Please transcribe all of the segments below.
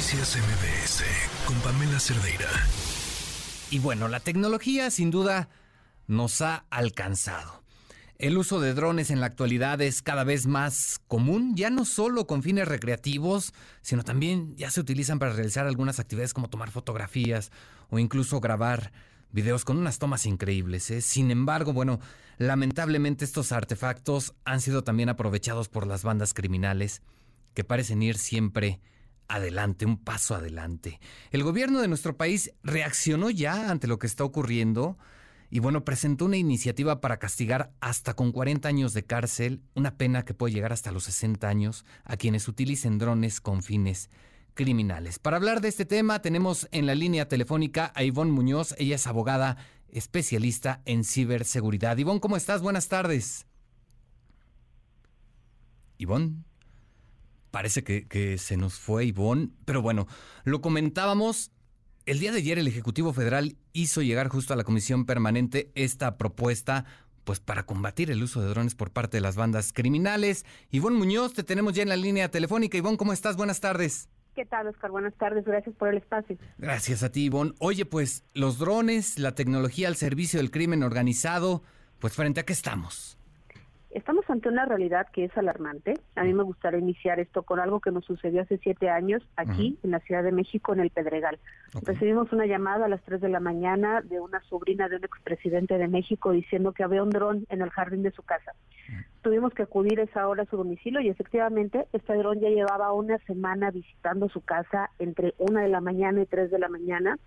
Noticias MBS con Pamela Cerdeira. Y bueno, la tecnología sin duda nos ha alcanzado. El uso de drones en la actualidad es cada vez más común, ya no solo con fines recreativos, sino también ya se utilizan para realizar algunas actividades como tomar fotografías o incluso grabar videos con unas tomas increíbles. ¿eh? Sin embargo, bueno, lamentablemente estos artefactos han sido también aprovechados por las bandas criminales que parecen ir siempre adelante, un paso adelante. El gobierno de nuestro país reaccionó ya ante lo que está ocurriendo y bueno, presentó una iniciativa para castigar hasta con 40 años de cárcel, una pena que puede llegar hasta los 60 años, a quienes utilicen drones con fines criminales. Para hablar de este tema tenemos en la línea telefónica a Ivonne Muñoz, ella es abogada especialista en ciberseguridad. Ivonne, ¿cómo estás? Buenas tardes. Ivonne. Parece que, se nos fue Ivonne, pero bueno, lo comentábamos. El día de ayer el Ejecutivo Federal hizo llegar justo a la Comisión Permanente esta propuesta pues para combatir el uso de drones por parte de las bandas criminales. Ivonne Muñoz, te tenemos ya en la línea telefónica. Ivonne, ¿cómo estás? Buenas tardes. ¿Qué tal, Oscar? Buenas tardes, gracias por el espacio. Gracias a ti, Ivonne. Oye, pues los drones, la tecnología al servicio del crimen organizado, pues frente a qué estamos. Estamos ante una realidad que es alarmante. A mí me gustaría iniciar esto con algo que nos sucedió hace siete años aquí en la Ciudad de México, en el Pedregal. Recibimos una llamada a las tres de la mañana de una sobrina de un expresidente de México diciendo que había un dron en el jardín de su casa. Tuvimos que acudir a esa hora a su domicilio y efectivamente este dron ya llevaba una semana visitando su casa entre una de la mañana y tres de la mañana.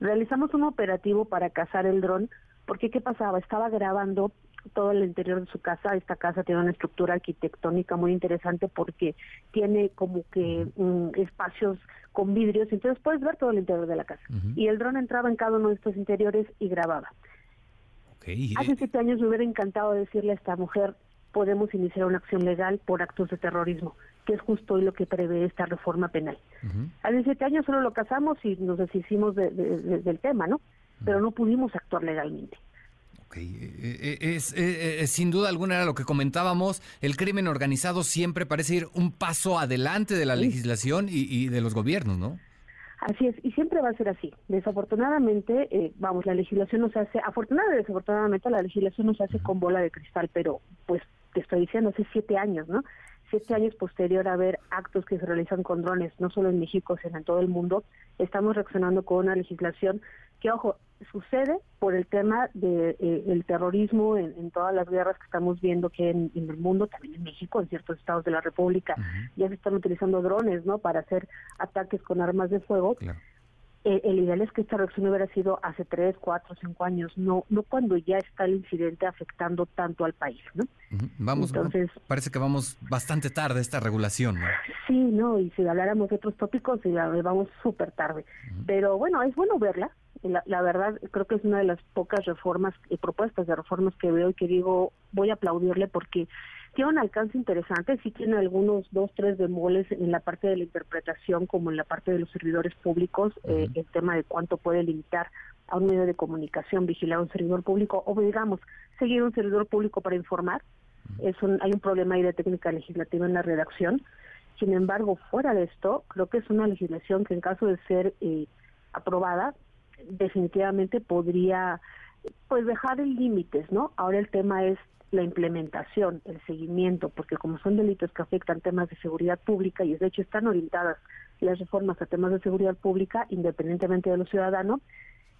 Realizamos un operativo para cazar el dron porque ¿qué pasaba? Estaba grabando todo el interior de su casa. Esta casa tiene una estructura arquitectónica muy interesante porque tiene como que mm, espacios con vidrios, entonces puedes ver todo el interior de la casa. Y el dron entraba en cada uno de estos interiores y grababa. Hace siete años me hubiera encantado decirle a esta mujer, podemos iniciar una acción legal por actos de terrorismo, que es justo hoy lo que prevé esta reforma penal. Hace siete años solo lo casamos y nos deshicimos del tema, ¿no? Pero no pudimos actuar legalmente. Eh, eh, es, eh, sin duda alguna era lo que comentábamos, el crimen organizado siempre parece ir un paso adelante de la legislación y, de los gobiernos, ¿no? Así es, y siempre va a ser así. Desafortunadamente, vamos, la legislación nos hace, afortunadamente, desafortunadamente, la legislación nos hace con bola de cristal, pero pues te estoy diciendo, hace siete años, ¿no? Siete años posterior a ver actos que se realizan con drones, no solo en México, sino en todo el mundo, estamos reaccionando con una legislación que, ojo, sucede por el tema del de, eh, terrorismo en, todas las guerras que estamos viendo que en, el mundo, también en México, en ciertos estados de la República, ya se están utilizando drones, ¿no? Para hacer ataques con armas de fuego. Eh, el ideal es que esta reacción hubiera sido hace tres, cuatro, cinco años, no no cuando ya está el incidente afectando tanto al país, ¿no? Vamos, Entonces, parece que vamos bastante tarde esta regulación, ¿no? Sí, no, y si habláramos de otros tópicos, vamos súper tarde. Pero bueno, es bueno verla, la, verdad creo que es una de las pocas reformas y propuestas de reformas que veo y que digo voy a aplaudirle porque tiene un alcance interesante, sí tiene algunos dos, tres demoles en la parte de la interpretación como en la parte de los servidores públicos, eh, el tema de cuánto puede limitar a un medio de comunicación vigilar a un servidor público o digamos seguir un servidor público para informar. Es un, hay un problema ahí de técnica legislativa en la redacción. Sin embargo, fuera de esto, creo que es una legislación que en caso de ser eh, aprobada definitivamente podría pues dejar en límites, ¿no? Ahora el tema es la implementación, el seguimiento, porque como son delitos que afectan temas de seguridad pública y de hecho están orientadas las reformas a temas de seguridad pública, independientemente de los ciudadanos,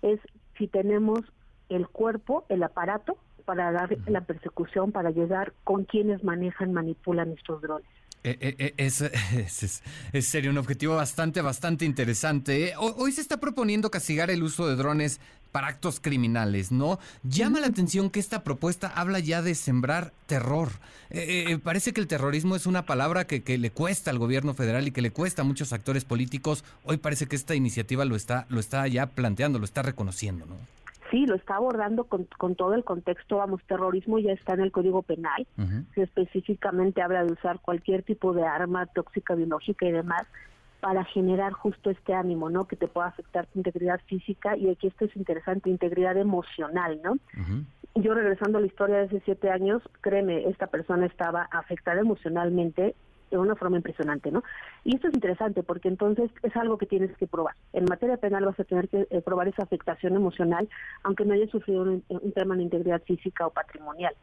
es si tenemos el cuerpo, el aparato para dar la persecución, para llegar con quienes manejan, manipulan estos drones. Eh, eh, eh, es, serio, un objetivo bastante, bastante interesante. Hoy se está proponiendo castigar el uso de drones para actos criminales, ¿no? Llama la atención que esta propuesta habla ya de sembrar terror. parece que el terrorismo es una palabra que, que, le cuesta al gobierno federal y que le cuesta a muchos actores políticos. Hoy parece que esta iniciativa lo está, lo está ya planteando, lo está reconociendo, ¿no? Sí, lo está abordando con, todo el contexto, vamos, terrorismo ya está en el Código Penal, que específicamente habla de usar cualquier tipo de arma tóxica, biológica y demás para generar justo este ánimo, ¿no? Que te pueda afectar tu integridad física y aquí esto es interesante, integridad emocional, ¿no? Yo regresando a la historia de hace siete años, créeme, esta persona estaba afectada emocionalmente de una forma impresionante, ¿no? Y esto es interesante porque entonces es algo que tienes que probar. En materia penal vas a tener que eh, probar esa afectación emocional, aunque no hayas sufrido un, un tema de integridad física o patrimonial.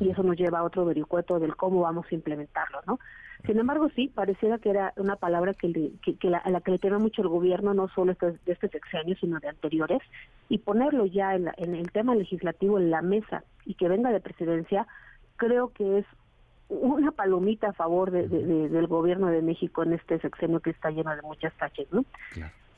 Y eso nos lleva a otro vericueto del cómo vamos a implementarlo, ¿no? Sin embargo, sí, pareciera que era una palabra que, que, la, a la que le teme mucho el gobierno, no solo este, de este sexenio, sino de anteriores, y ponerlo ya en, en el tema legislativo en la mesa y que venga de presidencia, creo que es una palomita a favor de, del gobierno de México en este sexenio que está lleno de muchas taches, ¿no?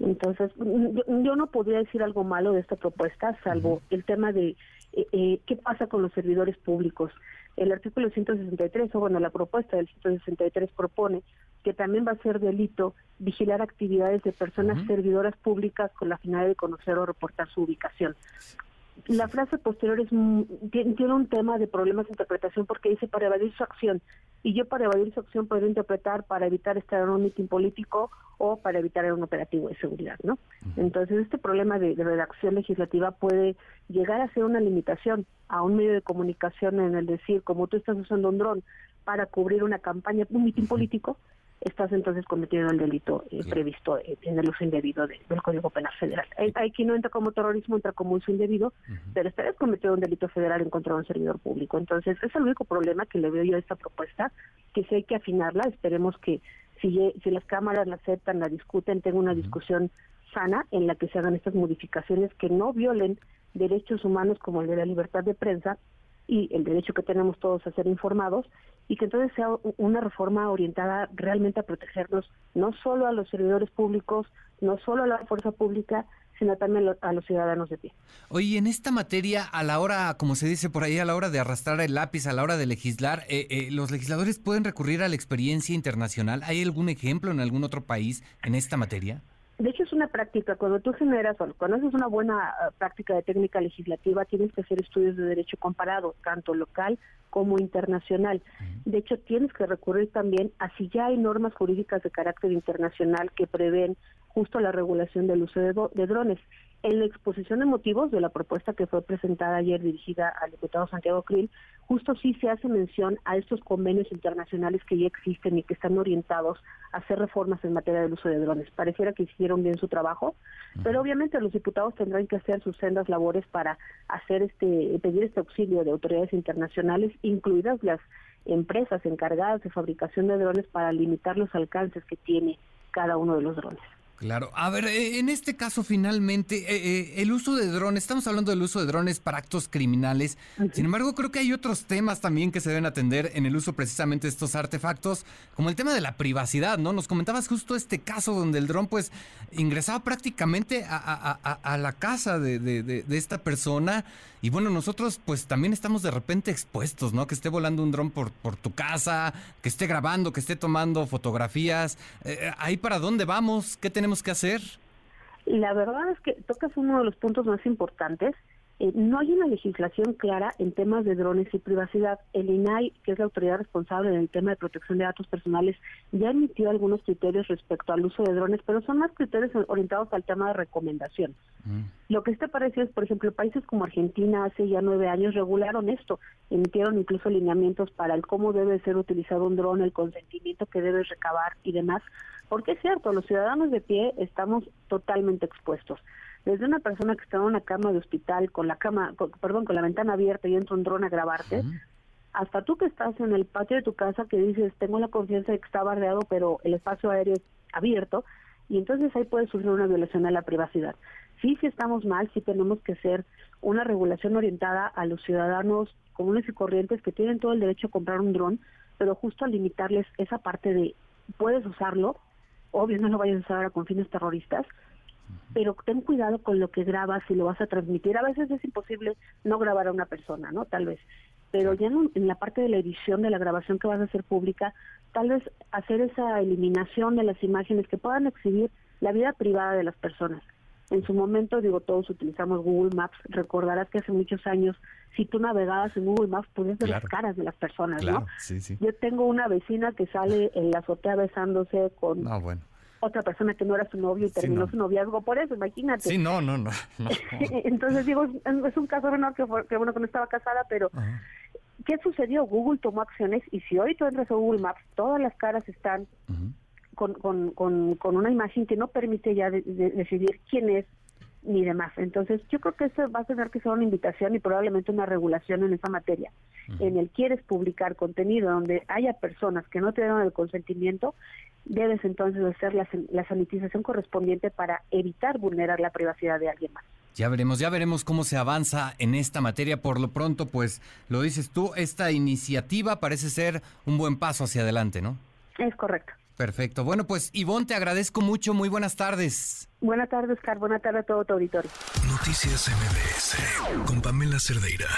Entonces, yo, no podría decir algo malo de esta propuesta, salvo el tema de eh, eh, qué pasa con los servidores públicos. El artículo 163, o bueno, la propuesta del 163 propone que también va a ser delito vigilar actividades de personas servidoras públicas con la finalidad de conocer o reportar su ubicación la frase posterior es tiene un tema de problemas de interpretación porque dice para evadir su acción y yo para evadir su acción puedo interpretar para evitar estar en un mitin político o para evitar un operativo de seguridad, ¿no? Entonces este problema de, redacción legislativa puede llegar a ser una limitación a un medio de comunicación en el decir como tú estás usando un dron para cubrir una campaña, un mitin político, estás entonces cometiendo el delito eh, previsto en el uso indebido del Código Penal Federal. Hay, quien no entra como terrorismo, entra como uso indebido, pero estarías cometiendo un delito federal en contra de un servidor público. Entonces, es el único problema que le veo yo a esta propuesta, que si hay que afinarla, esperemos que si, si las cámaras la aceptan, la discuten, tenga una discusión sana en la que se hagan estas modificaciones que no violen derechos humanos como el de la libertad de prensa y el derecho que tenemos todos a ser informados y que entonces sea una reforma orientada realmente a protegernos no solo a los servidores públicos, no solo a la fuerza pública, sino también a los ciudadanos de pie. Oye, en esta materia, a la hora, como se dice por ahí, a la hora de arrastrar el lápiz, a la hora de legislar, eh, eh, ¿los legisladores pueden recurrir a la experiencia internacional? ¿Hay algún ejemplo en algún otro país en esta materia? Una práctica. Cuando tú generas o cuando haces una buena ah, práctica de técnica legislativa, tienes que hacer estudios de derecho comparado, tanto local como internacional. De hecho, tienes que recurrir también a si ya hay normas jurídicas de carácter internacional que prevén justo la regulación del uso de, de drones. En la exposición de motivos de la propuesta que fue presentada ayer dirigida al diputado Santiago Krill, justo sí se hace mención a estos convenios internacionales que ya existen y que están orientados a hacer reformas en materia del uso de drones. Pareciera que hicieron bien su trabajo, pero obviamente los diputados tendrán que hacer sus sendas labores para hacer este pedir este auxilio de autoridades internacionales, incluidas las empresas encargadas de fabricación de drones para limitar los alcances que tiene cada uno de los drones. Claro. A ver, eh, en este caso finalmente, eh, eh, el uso de drones, estamos hablando del uso de drones para actos criminales. Sin embargo, creo que hay otros temas también que se deben atender en el uso precisamente de estos artefactos, como el tema de la privacidad, ¿no? Nos comentabas justo este caso donde el dron pues ingresaba prácticamente a, la casa de, esta persona y bueno, nosotros pues también estamos de repente expuestos, ¿no? Que esté volando un dron por, por tu casa, que esté grabando, que esté tomando fotografías. ¿Ahí para dónde vamos? ¿Qué tenemos? tenemos que hacer? La verdad es que tocas uno de los puntos más importantes. Eh, no hay una legislación clara en temas de drones y privacidad. El INAI, que es la autoridad responsable en el tema de protección de datos personales, ya emitió algunos criterios respecto al uso de drones, pero son más criterios orientados al tema de recomendación. Mm. Lo que este parece es, por ejemplo, países como Argentina hace ya nueve años regularon esto, emitieron incluso lineamientos para el cómo debe ser utilizado un dron, el consentimiento que debe recabar y demás, porque es cierto, los ciudadanos de pie estamos totalmente expuestos. Desde una persona que está en una cama de hospital con la cama, perdón, con la ventana abierta y entra un dron a grabarte, hasta tú que estás en el patio de tu casa que dices, tengo la confianza de que está bardeado, pero el espacio aéreo es abierto, y entonces ahí puede surgir una violación a la privacidad. Sí, sí estamos mal, sí tenemos que hacer una regulación orientada a los ciudadanos comunes y corrientes que tienen todo el derecho a comprar un dron, pero justo a limitarles esa parte de puedes usarlo, obvio no lo vayas a usar ahora con fines terroristas, pero ten cuidado con lo que grabas y lo vas a transmitir. A veces es imposible no grabar a una persona, ¿no? Tal vez. Pero ya en, en, la parte de la edición de la grabación que vas a hacer pública, tal vez hacer esa eliminación de las imágenes que puedan exhibir la vida privada de las personas. En su momento, digo, todos utilizamos Google Maps. Recordarás que hace muchos años, si tú navegabas en Google Maps, podías ver las caras de las personas, ¿no? Yo tengo una vecina que sale en la azotea besándose con otra persona que no era su novio y terminó su noviazgo por eso, imagínate. Sí, no, no, no. Entonces, digo, es un caso menor que, que bueno, que no estaba casada, pero ¿qué sucedió? Google tomó acciones y si hoy tú entras a Google Maps, todas las caras están con, con, con, una imagen que no permite ya decidir quién es ni demás. Entonces, yo creo que eso va a tener que ser una invitación y probablemente una regulación en esa materia. En el quieres publicar contenido donde haya personas que no te dan el consentimiento, debes entonces hacer la, la sanitización correspondiente para evitar vulnerar la privacidad de alguien más. Ya veremos, ya veremos cómo se avanza en esta materia. Por lo pronto, pues lo dices tú, esta iniciativa parece ser un buen paso hacia adelante, ¿no? Es correcto. Perfecto. Bueno, pues Ivonne, te agradezco mucho. Muy buenas tardes. Buenas tardes, Car. Buenas tardes a todo tu auditorio. Noticias MBS con Pamela Cerdeira.